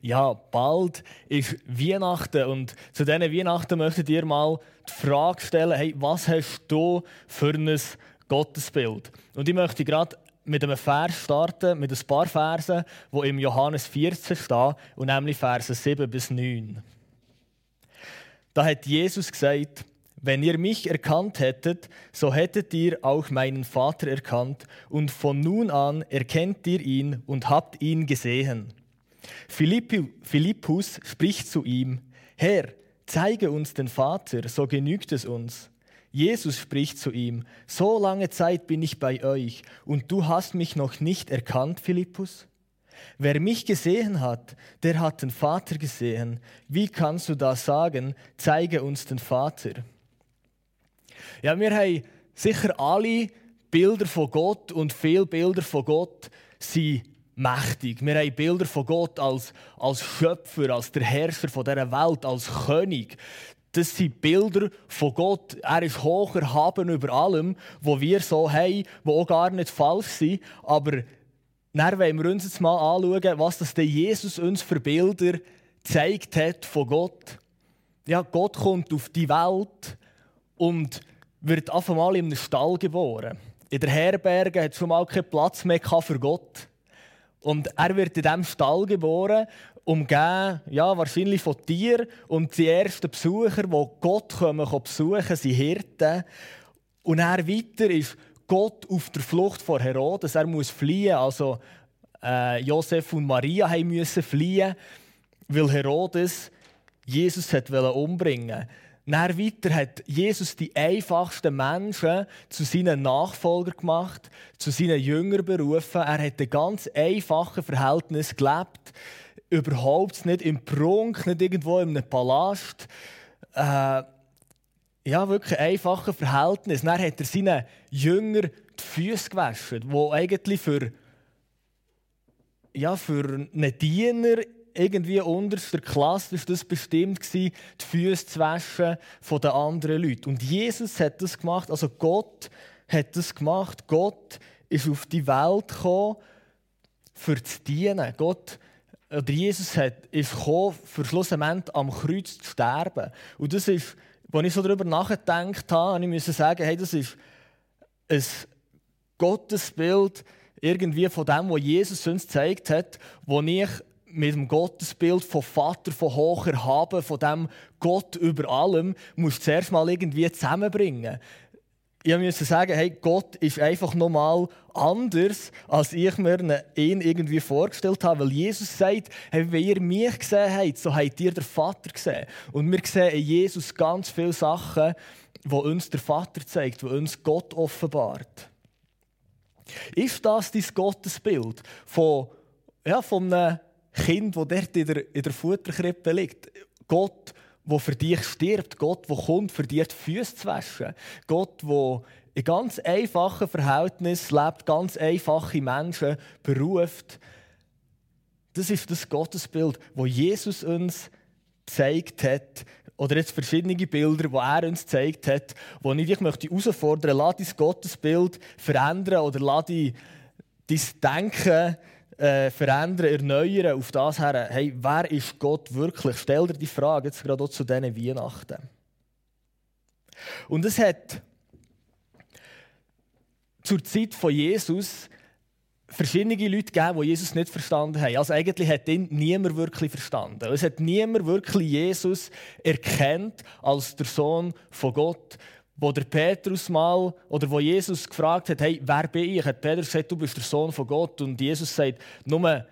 Ja, bald ist Weihnachten und zu diesen Weihnachten möchtet ihr mal die Frage stellen, hey, was hast du für ein Gottesbild? Und ich möchte gerade mit einem Vers starten, mit ein paar Versen, die im Johannes 14 stehen, und nämlich Verse 7 bis 9. Da hat Jesus gesagt, wenn ihr mich erkannt hättet, so hättet ihr auch meinen Vater erkannt, und von nun an erkennt ihr ihn und habt ihn gesehen. Philippus spricht zu ihm, Herr, zeige uns den Vater, so genügt es uns. Jesus spricht zu ihm, so lange Zeit bin ich bei euch, und du hast mich noch nicht erkannt, Philippus? Wer mich gesehen hat, der hat den Vater gesehen. Wie kannst du da sagen, zeige uns den Vater? Ja, wir haben sicher alle Bilder von Gott und viele Bilder von Gott sind mächtig. Wir haben Bilder von Gott als, als Schöpfer, als der Herrscher von dieser Welt, als König. Das sind Bilder von Gott. Er ist hoch erhaben über allem, wo wir so haben, wo auch gar nicht falsch sind. Aber dann wollen wir uns jetzt mal anschauen, was das Jesus uns für Bilder gezeigt hat von Gott. Ja, Gott kommt auf die Welt und wird auf einmal in einem Stall geboren. In der Herberge hat schon mal keinen Platz mehr für Gott. Und er wird in diesem Stall geboren, umgeben, ja, wahrscheinlich von Tieren. Und die ersten Besucher, die Gott kommen, besuchen, sind Hirten. Und er weiter ist Gott auf der Flucht vor Herodes. Er muss fliehen. Also äh, Josef und Maria müssen fliehen, weil Herodes Jesus hat umbringen wollte. Dann weiter hat Jesus die einfachsten Menschen zu seinen Nachfolgern gemacht, zu seinen Jüngern berufen. Er hat ein ganz einfaches Verhältnis gelebt. Überhaupt nicht im Prunk, nicht irgendwo in einem Palast. Äh, ja, wirklich ein einfaches Verhältnis. Dann hat er seinen Jüngern die Füße gewaschen, die eigentlich für, ja, für einen Diener irgendwie unterster Klasse ist das bestimmt die Füße zu waschen von den anderen Leuten. Und Jesus hat das gemacht, also Gott hat das gemacht. Gott ist auf die Welt gekommen, für zu dienen. Gott oder Jesus hat, ist gekommen, für schlussendlich am Kreuz zu sterben. Und das ist, als ich so darüber nachgedacht habe, ich musste sagen, hey, das ist ein Gottesbild irgendwie von dem, was Jesus uns gezeigt hat, wo ich mit dem Gottesbild von Vater, von hoher Haben, von dem Gott über allem, musst du zuerst mal irgendwie zusammenbringen. Ich musste sagen, hey, Gott ist einfach nochmal anders, als ich mir ihn irgendwie vorgestellt habe. Weil Jesus sagt, hey, wenn ihr mich gesehen habt, so habt ihr den Vater gesehen. Und wir sehen in Jesus ganz viele Sachen, die uns der Vater zeigt, die uns Gott offenbart. Ist das dein Gottesbild von, ja, von einem Kind, das dort in der, in der Futterkrippe liegt. Gott, der für dich stirbt. Gott, der kommt, für dich die Füße zu waschen. Gott, der in ganz einfachen Verhältnissen lebt, ganz einfache Menschen beruft. Das ist das Gottesbild, wo Jesus uns gezeigt hat, oder jetzt verschiedene Bilder, die er uns gezeigt hat, wo ich dich möchte herausfordern möchte, lass dein Gottesbild verändern oder lass dein Denken äh, verändern, erneuern auf das her, hey, wer ist Gott wirklich? Stell dir die Frage jetzt gerade auch zu diesen Weihnachten. Und es hat zur Zeit von Jesus verschiedene Leute gegeben, die Jesus nicht verstanden haben. Also eigentlich hat ihn niemand wirklich verstanden. Es hat niemand wirklich Jesus erkannt als der Sohn von Gott wo der Petrus mal oder wo Jesus gefragt hat, hey, wer bin ich? Hat Petrus gesagt, du bist der Sohn von Gott und Jesus sagt, nur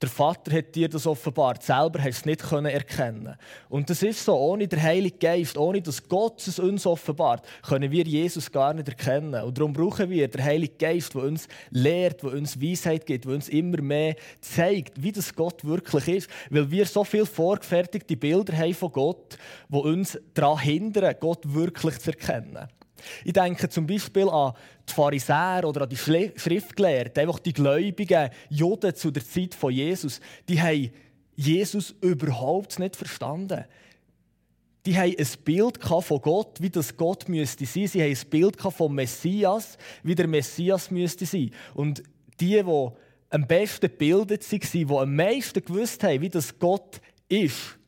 der Vater hat dir das offenbart, selber hast du es nicht erkennen Und das ist so, ohne den Heiligen Geist, ohne dass Gott es uns offenbart, können wir Jesus gar nicht erkennen. Und darum brauchen wir den Heiligen Geist, der uns lehrt, der uns Weisheit gibt, der uns immer mehr zeigt, wie das Gott wirklich ist. Weil wir so viele vorgefertigte Bilder haben von Gott, die uns daran hindern, Gott wirklich zu erkennen. Ich denke zum Beispiel an die Pharisäer oder an die Schriftgelehrten, einfach die gläubigen Juden zu der Zeit von Jesus. Die haben Jesus überhaupt nicht verstanden. Die haben ein Bild von Gott, wie das Gott müsste sein. Sie haben ein Bild vom Messias, wie der Messias müsste sein. Und die, die am besten gebildet waren, die am meisten gewusst haben, wie das Gott ist,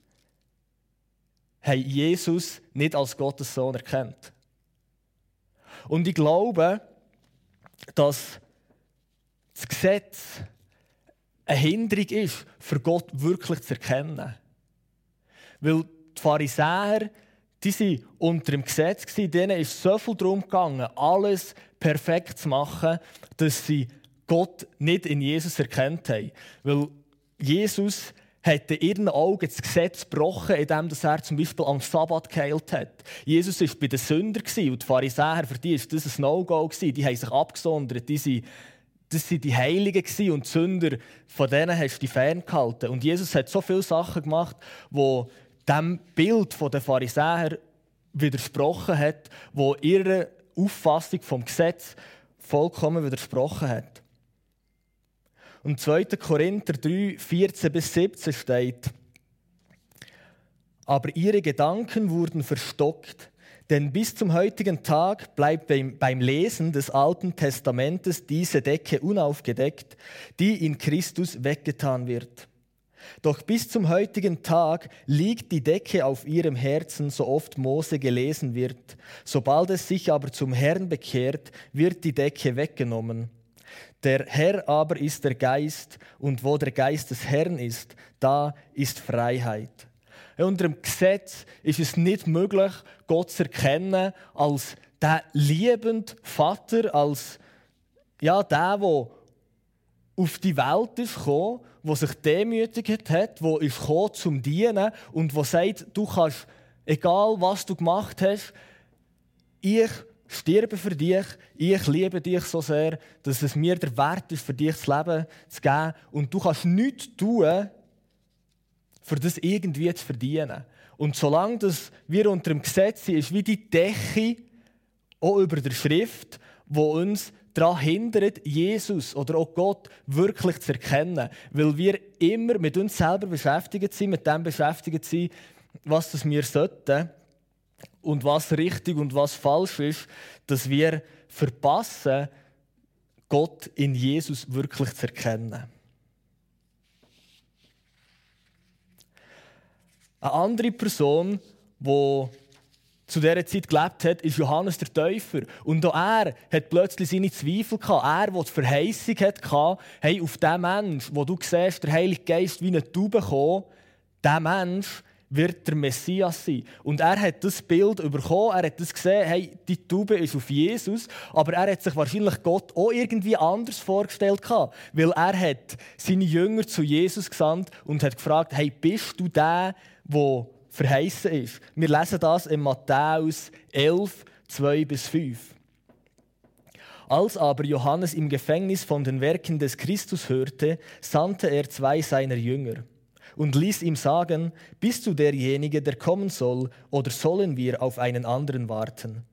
haben Jesus nicht als Gottes Sohn erkannt. Und ich glaube, dass das Gesetz eine Hinderung ist, für Gott wirklich zu erkennen. Weil die Pharisäer, die waren unter dem Gesetz, denen ist so viel darum gegangen, alles perfekt zu machen, dass sie Gott nicht in Jesus erkannt haben. Weil Jesus hat in ihren Augen das Gesetz gebrochen, indem er zum Beispiel am Sabbat geheilt hat. Jesus war bei den Sündern und die Pharisäer, für die war das ein No-Go. Die haben sich abgesondert. Die sind, das waren die Heiligen und die Sünder, von denen hast du dich ferngehalten. Und Jesus hat so viele Sachen gemacht, die dem Bild der Pharisäer widersprochen hat, wo ihre Auffassung vom Gesetz vollkommen widersprochen hat. Und 2. Korinther 3, 14 bis 17 steht, aber ihre Gedanken wurden verstockt, denn bis zum heutigen Tag bleibt beim Lesen des Alten Testamentes diese Decke unaufgedeckt, die in Christus weggetan wird. Doch bis zum heutigen Tag liegt die Decke auf ihrem Herzen, so oft Mose gelesen wird. Sobald es sich aber zum Herrn bekehrt, wird die Decke weggenommen. Der Herr aber ist der Geist, und wo der Geist des Herrn ist, da ist Freiheit. Unter dem Gesetz ist es nicht möglich, Gott zu erkennen als der liebende Vater, als ja, der, der auf die Welt ist gekommen, der sich demütigt hat, der ist gekommen zum Dienen und der sagt, du kannst, egal was du gemacht hast, ich sterbe für dich, ich liebe dich so sehr, dass es mir der Wert ist, für dich das Leben zu geben. Und du kannst nichts tun, für das irgendwie zu verdienen. Und solange das wir unter dem Gesetz sind, ist wie die Decke auch über der Schrift, wo uns daran hindert, Jesus oder auch Gott wirklich zu erkennen. Weil wir immer mit uns selber beschäftigt sind, mit dem beschäftigt sind, was das wir sollten und was richtig und was falsch ist, dass wir verpassen, Gott in Jesus wirklich zu erkennen. Eine andere Person, die zu dieser Zeit gelebt hat, ist Johannes der Täufer. Und auch er hat plötzlich seine Zweifel gehabt. Er, der die Verheißung hatte, hey, auf diesen Mensch, wo du siehst, der Heilige Geist wie eine Taube kommen, dieser Mensch wird der Messias sein. Und er hat das Bild bekommen, er hat das gesehen, hey, die Taube ist auf Jesus, aber er hat sich wahrscheinlich Gott auch irgendwie anders vorgestellt weil er hat seine Jünger zu Jesus gesandt und hat gefragt, hey, bist du der, der verheißen ist? Wir lesen das in Matthäus 11, 2 bis 5. Als aber Johannes im Gefängnis von den Werken des Christus hörte, sandte er zwei seiner Jünger und ließ ihm sagen, bist du derjenige, der kommen soll, oder sollen wir auf einen anderen warten?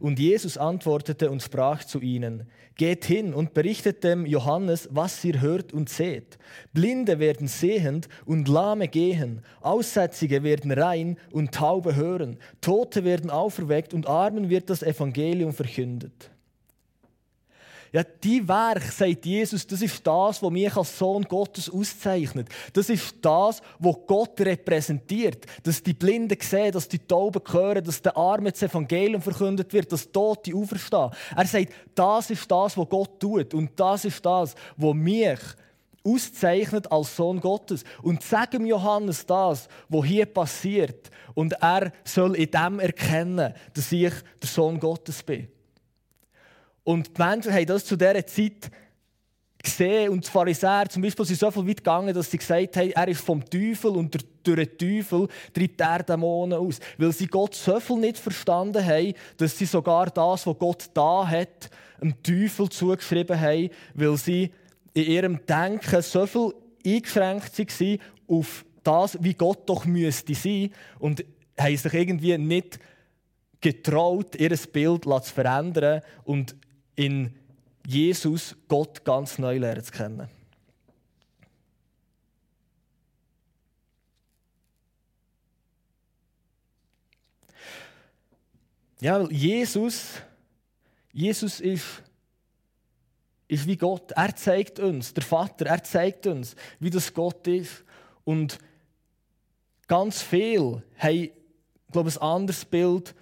Und Jesus antwortete und sprach zu ihnen, Geht hin und berichtet dem Johannes, was ihr hört und seht. Blinde werden sehend und Lahme gehen, Aussätzige werden rein und Taube hören, Tote werden auferweckt und Armen wird das Evangelium verkündet. Ja, die Werk, sagt Jesus, das ist das, was mich als Sohn Gottes auszeichnet. Das ist das, was Gott repräsentiert. Dass die Blinden sehen, dass die Tauben hören, dass der Arme das Evangelium verkündet wird, dass Tote auferstehen. Er sagt, das ist das, was Gott tut. Und das ist das, was mich auszeichnet als Sohn Gottes. Und sagen Johannes das, was hier passiert. Und er soll in dem erkennen, dass ich der Sohn Gottes bin. Und die Menschen haben das zu dieser Zeit gesehen und die Pharisäer zum Beispiel sind so viel weit gegangen, dass sie gesagt haben, er ist vom Teufel und durch den Teufel treibt er Dämonen aus. Weil sie Gott so viel nicht verstanden haben, dass sie sogar das, was Gott da hat, dem Teufel zugeschrieben haben, weil sie in ihrem Denken so viel eingeschränkt waren auf das, wie Gott doch müsste sein und haben sich irgendwie nicht getraut, ihr Bild zu verändern und in Jesus Gott ganz neu lernen zu kennen. Ja, Jesus, Jesus ist, ist wie Gott. Er zeigt uns, der Vater, er zeigt uns, wie das Gott ist. Und ganz viel haben, glaube ich, ein anderes Bild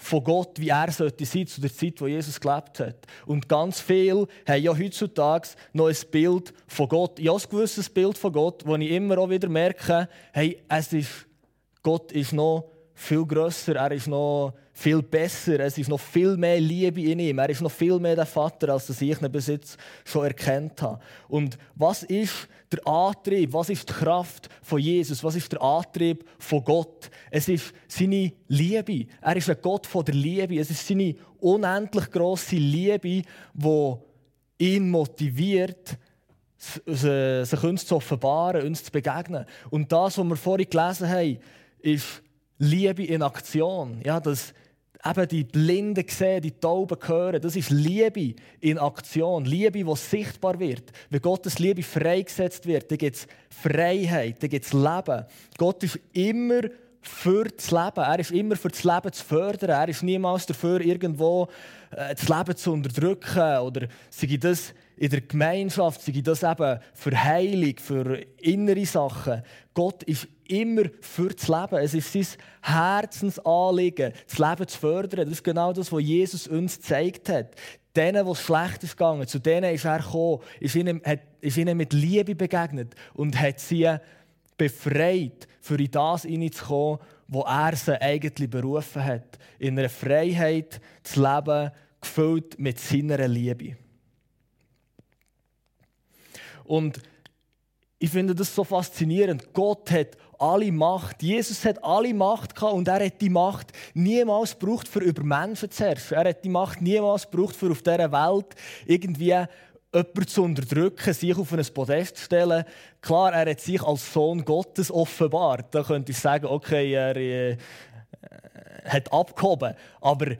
von Gott, wie er sollte sein zu der Zeit, wo Jesus gelebt hat. Und ganz viele haben ja heutzutage noch ein Bild von Gott. Ja, ein gewisses Bild von Gott, wo ich immer auch wieder merke, hey, es ist, Gott ist noch viel grösser, er ist noch viel besser, es ist noch viel mehr Liebe in ihm, er ist noch viel mehr der Vater, als ich ihn bis jetzt schon erkannt habe. Und was ist der Antrieb, was ist die Kraft von Jesus, was ist der Antrieb von Gott? Es ist seine Liebe, er ist ein Gott von der Liebe, es ist seine unendlich große Liebe, die ihn motiviert, sich uns zu offenbaren, uns zu begegnen. Und das, was wir vorhin gelesen haben, ist Liebe in Aktion. Ja, dass eben die Blinden sehen, die Tauben hören. Das ist Liebe in Aktion. Liebe, die sichtbar wird. Wenn Gottes Liebe freigesetzt wird, dann gibt es Freiheit, dann gibt es Leben. Gott ist immer für das Leben. Er ist immer für das Leben zu fördern. Er ist niemals dafür, irgendwo äh, das Leben zu unterdrücken. Oder sei das in der Gemeinschaft, sei das eben für Heilung, für innere Sachen. Gott ist immer für das Leben. Es ist sein Herzensanliegen, das Leben zu fördern. Das ist genau das, was Jesus uns gezeigt hat. Denen, wo es schlecht ist gegangen, zu denen ist er gekommen, ist ihnen, hat, ist ihnen mit Liebe begegnet und hat sie befreit, für in das hineinzukommen, wo er sie eigentlich berufen hat. In einer Freiheit zu leben, gefüllt mit seiner Liebe. Und ich finde das so faszinierend. Gott hat alle Macht. Jesus hat alle Macht gehabt und er hat die Macht niemals gebraucht, für über Menschen zu herrschen. Er hat die Macht niemals gebraucht, für auf dieser Welt irgendwie jemanden zu unterdrücken, sich auf ein Podest zu stellen. Klar, er hat sich als Sohn Gottes offenbart. Da könnte ich sagen, okay, er äh, hat abgehoben. Aber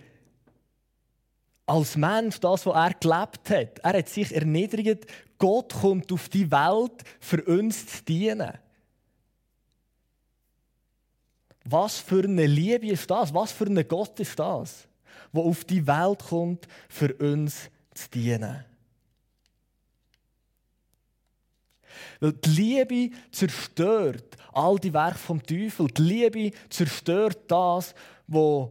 als Mensch, das, was er gelebt hat. Er hat sich erniedrigt. Gott kommt auf die Welt, für uns zu dienen. Was für eine Liebe ist das? Was für ein Gott ist das, der auf die Welt kommt, für uns zu dienen? Weil die Liebe zerstört all die Werke vom Teufel. Die Liebe zerstört das, was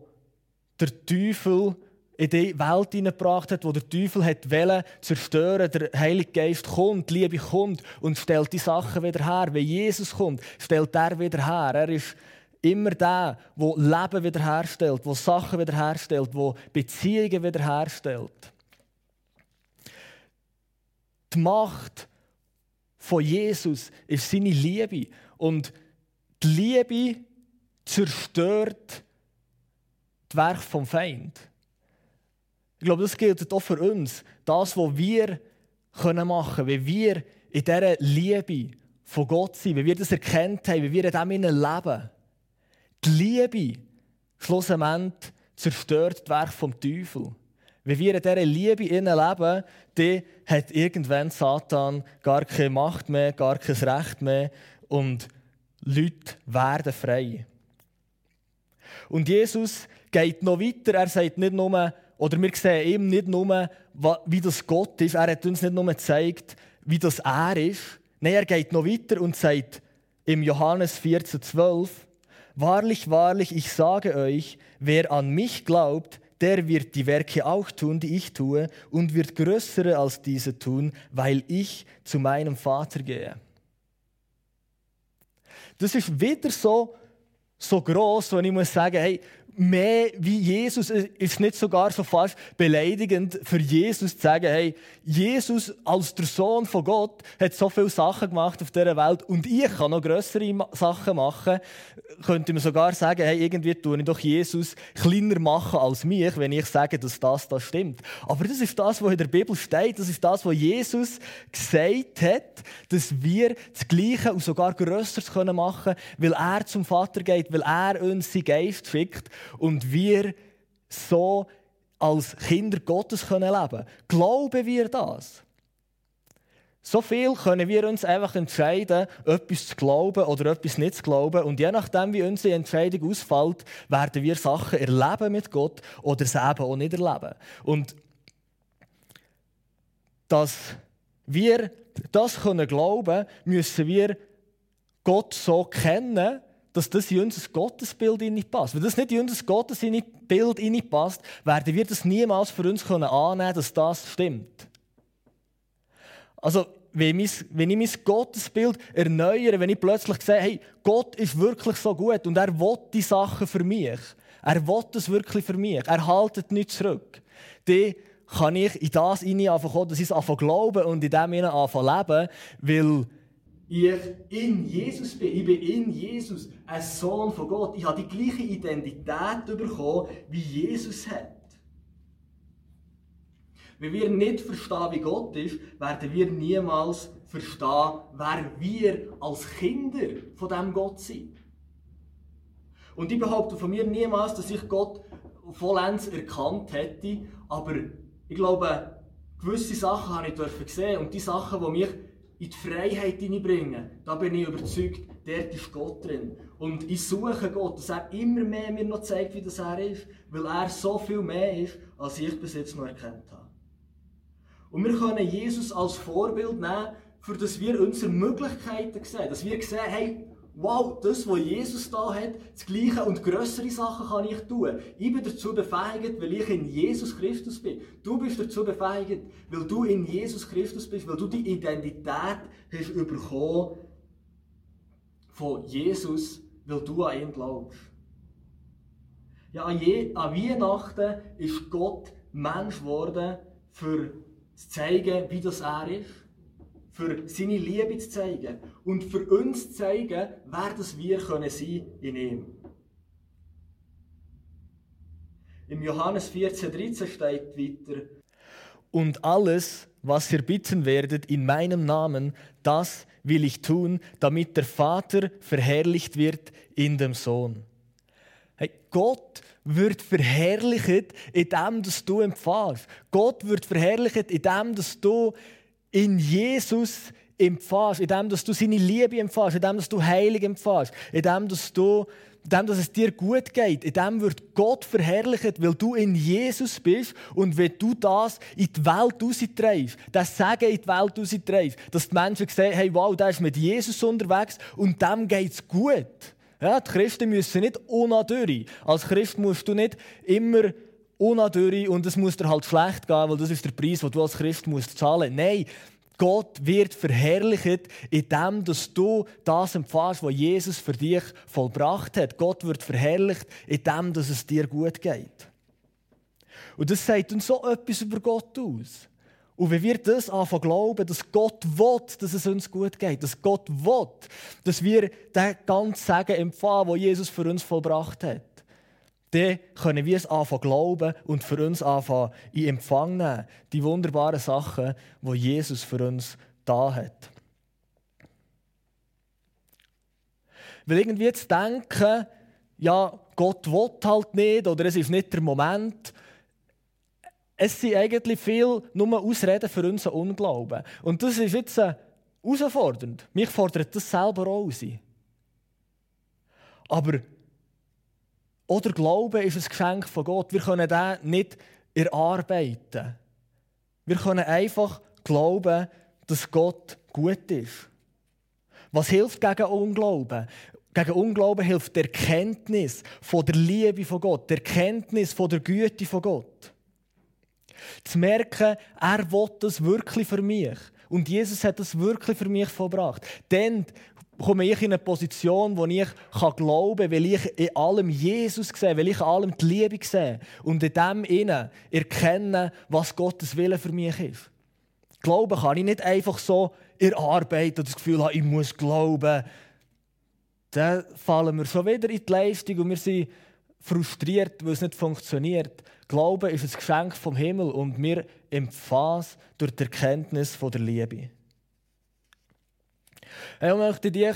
der Teufel in die Welt hineingebracht hat, wo der Teufel hat wollen, zerstören. Der Heilige Geist kommt, Liebe kommt und stellt die Sachen wieder her. Wenn Jesus kommt, stellt er wieder her. Er ist immer der, der Leben wiederherstellt, der Sachen wiederherstellt, der Beziehungen wiederherstellt. Die Macht von Jesus ist seine Liebe. Und die Liebe zerstört das Werk vom Feind. Ich glaube, das gilt auch für uns. Das, was wir machen können, wenn wir in dieser Liebe von Gott sind, wenn wir das erkennt haben, wenn wir in dem leben. Die Liebe, schlussendlich, zerstört das Werk vom Teufel. Wenn wir in dieser Liebe leben, dann hat irgendwann Satan gar keine Macht mehr, gar kein Recht mehr und Leute werden frei. Und Jesus geht noch weiter. Er sagt nicht nur, oder wir sehen ihm nicht nur, wie das Gott ist. Er hat uns nicht nur gezeigt, wie das er ist. Nein, er geht noch weiter und sagt im Johannes 14,12: Wahrlich, wahrlich, ich sage euch, wer an mich glaubt, der wird die Werke auch tun, die ich tue, und wird größere als diese tun, weil ich zu meinem Vater gehe. Das ist wieder so, so groß, wenn ich muss sagen, hey, mehr wie Jesus ist nicht sogar so fast beleidigend für Jesus zu sagen, hey, Jesus als der Sohn von Gott hat so viele Sachen gemacht auf dieser Welt und ich kann noch größere Sachen machen. Könnte man sogar sagen, hey, irgendwie tue ich doch Jesus kleiner machen als mich, wenn ich sage, dass das das stimmt. Aber das ist das, was in der Bibel steht. Das ist das, was Jesus gesagt hat, dass wir das Gleiche und sogar Größeres machen weil er zum Vater geht, weil er uns seinen Geist schickt und wir so als Kinder Gottes können leben Glauben wir das? So viel können wir uns einfach entscheiden, etwas zu glauben oder etwas nicht zu glauben. Und je nachdem, wie unsere Entscheidung ausfällt, werden wir Sachen erleben mit Gott oder sie eben auch nicht erleben. Und dass wir das können glauben, müssen wir Gott so kennen, dass das in unser Gottesbild passt. Wenn das nicht in unser Gottesbild passt, werden wir das niemals für uns können annehmen, dass das stimmt. Also, wenn ich mein Gottesbild erneuere, wenn ich plötzlich sehe, hey, Gott ist wirklich so gut und er will die Sachen für mich. Er will es wirklich für mich. Er haltet nichts zurück. Dann kann ich in das anfangen, dass ich es anfange glauben und in dem anfangen leben, weil ich in Jesus bin. Ich bin in Jesus ein Sohn von Gott. Ich habe die gleiche Identität bekommen, wie Jesus hat. Wenn wir nicht verstehen, wie Gott ist, werden wir niemals verstehen, wer wir als Kinder von dem Gott sind. Und ich behaupte von mir niemals, dass ich Gott vollends erkannt hätte, aber ich glaube, gewisse Sachen habe ich gesehen und die Sachen, die mich in die Freiheit hineinbringen, da bin ich überzeugt, dort ist Gott drin. Und ich suche Gott, dass er immer mehr mir noch zeigt, wie das er ist, weil er so viel mehr ist, als ich bis jetzt noch erkannt habe. Und wir können Jesus als Vorbild nehmen, für dass wir unsere Möglichkeiten sehen. Dass wir sehen, hey, wow, das, was Jesus da hat, das Gleiche und größere Sachen kann ich tun. Ich bin dazu befähigt, weil ich in Jesus Christus bin. Du bist dazu befähigt, weil du in Jesus Christus bist, weil du die Identität hast bekommen von Jesus, weil du an ihn glaubst. Ja, an, Je an Weihnachten ist Gott Mensch geworden, für zu zeigen, wie das er ist für seine Liebe zu zeigen und für uns zu zeigen, wer das wir können sein in ihm. Im Johannes 14, 13 steht weiter, und alles, was ihr bitten werdet in meinem Namen, das will ich tun, damit der Vater verherrlicht wird in dem Sohn. Hey, Gott wird verherrlicht, indem dass du empfährst. Gott wird verherrlicht, indem dass du in Jesus empfährst, indem dass du seine Liebe empfährst, indem dass du Heilig empfährst, indem dass du indem dass es dir gut geht, in dem wird Gott verherrlicht, weil du in Jesus bist und wenn du das in die Welt raustreibst, das Sagen in die Welt raustreibst, dass die Menschen sehen, hey, wow, der ist mit Jesus unterwegs und dem geht es gut. Ja, die Christen müssen nicht unnadürri. Als Christ musst du nicht immer unnadürri und es muss dir halt schlecht gehen, weil das ist der Preis, den du als Christ musst zahlen. Nein, Gott wird verherrlicht, indem dass du das empfährst, was Jesus für dich vollbracht hat. Gott wird verherrlicht, indem dass es dir gut geht. Und das sagt uns so etwas über Gott aus. Und wenn wir das anfangen glauben, dass Gott will, dass es uns gut geht, dass Gott will, dass wir den ganzen Segen empfangen, den Jesus für uns vollbracht hat, dann können wir es anfangen glauben und für uns anfangen in Empfang nehmen. Die wunderbaren Sachen, die Jesus für uns da hat. Weil irgendwie zu denken, ja, Gott will halt nicht oder es ist nicht der Moment, es sind eigentlich viel nur Ausreden für unseren Unglauben. Und das ist jetzt äh, herausfordernd. Mich fordert das selber auch raus. Aber oder Glaube ist ein Geschenk von Gott. Wir können den nicht erarbeiten. Wir können einfach glauben, dass Gott gut ist. Was hilft gegen Unglauben? Gegen Unglauben hilft die Erkenntnis von der Liebe von Gott, die Erkenntnis von der Güte von Gott. Zu merken, er will das wirklich für mich. Und Jesus hat das wirklich für mich vollbracht. Dann komme ich in eine Position, wo ich glauben kann, weil ich in allem Jesus sehe, weil ich in allem die Liebe sehe und in dem innen erkenne, was Gottes Wille für mich ist. Glauben kann ich nicht einfach so erarbeiten und das Gefühl haben, ich muss glauben. Dann fallen wir schon wieder in die Leistung und wir sind frustriert, weil es nicht funktioniert. Glauben ist ein Geschenk vom Himmel und wir empfangen es durch die Erkenntnis der Liebe. Ich möchte dich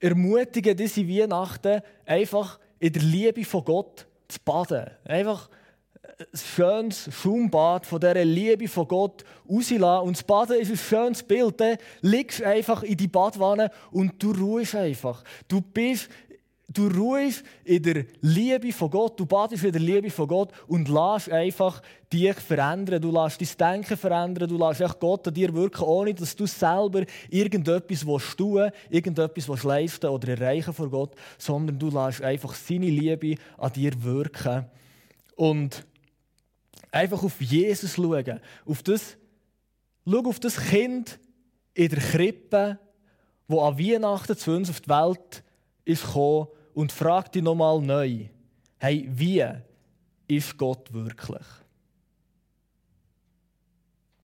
ermutigen, diese Weihnachten einfach in der Liebe von Gott zu baden. Einfach ein schönes Schaumbad von dieser Liebe von Gott rauslassen. Und das Baden ist ein schönes Bild. Du liegst einfach in die Badwanne und du ruhst einfach. Du bist Du ruhst in der Liebe von Gott, du badest in der Liebe von Gott und lässt einfach dich verändern. Du lässt dein Denken verändern, du lässt echt Gott an dir wirken, ohne dass du selber irgendetwas tun willst, irgendetwas leisten oder erreichen vor Gott, sondern du lässt einfach seine Liebe an dir wirken. Und einfach auf Jesus schauen, auf das, schau auf das Kind in der Krippe, wo an Weihnachten zu uns auf die Welt ist gekommen und frag dich nochmal neu, hey, wie ist Gott wirklich?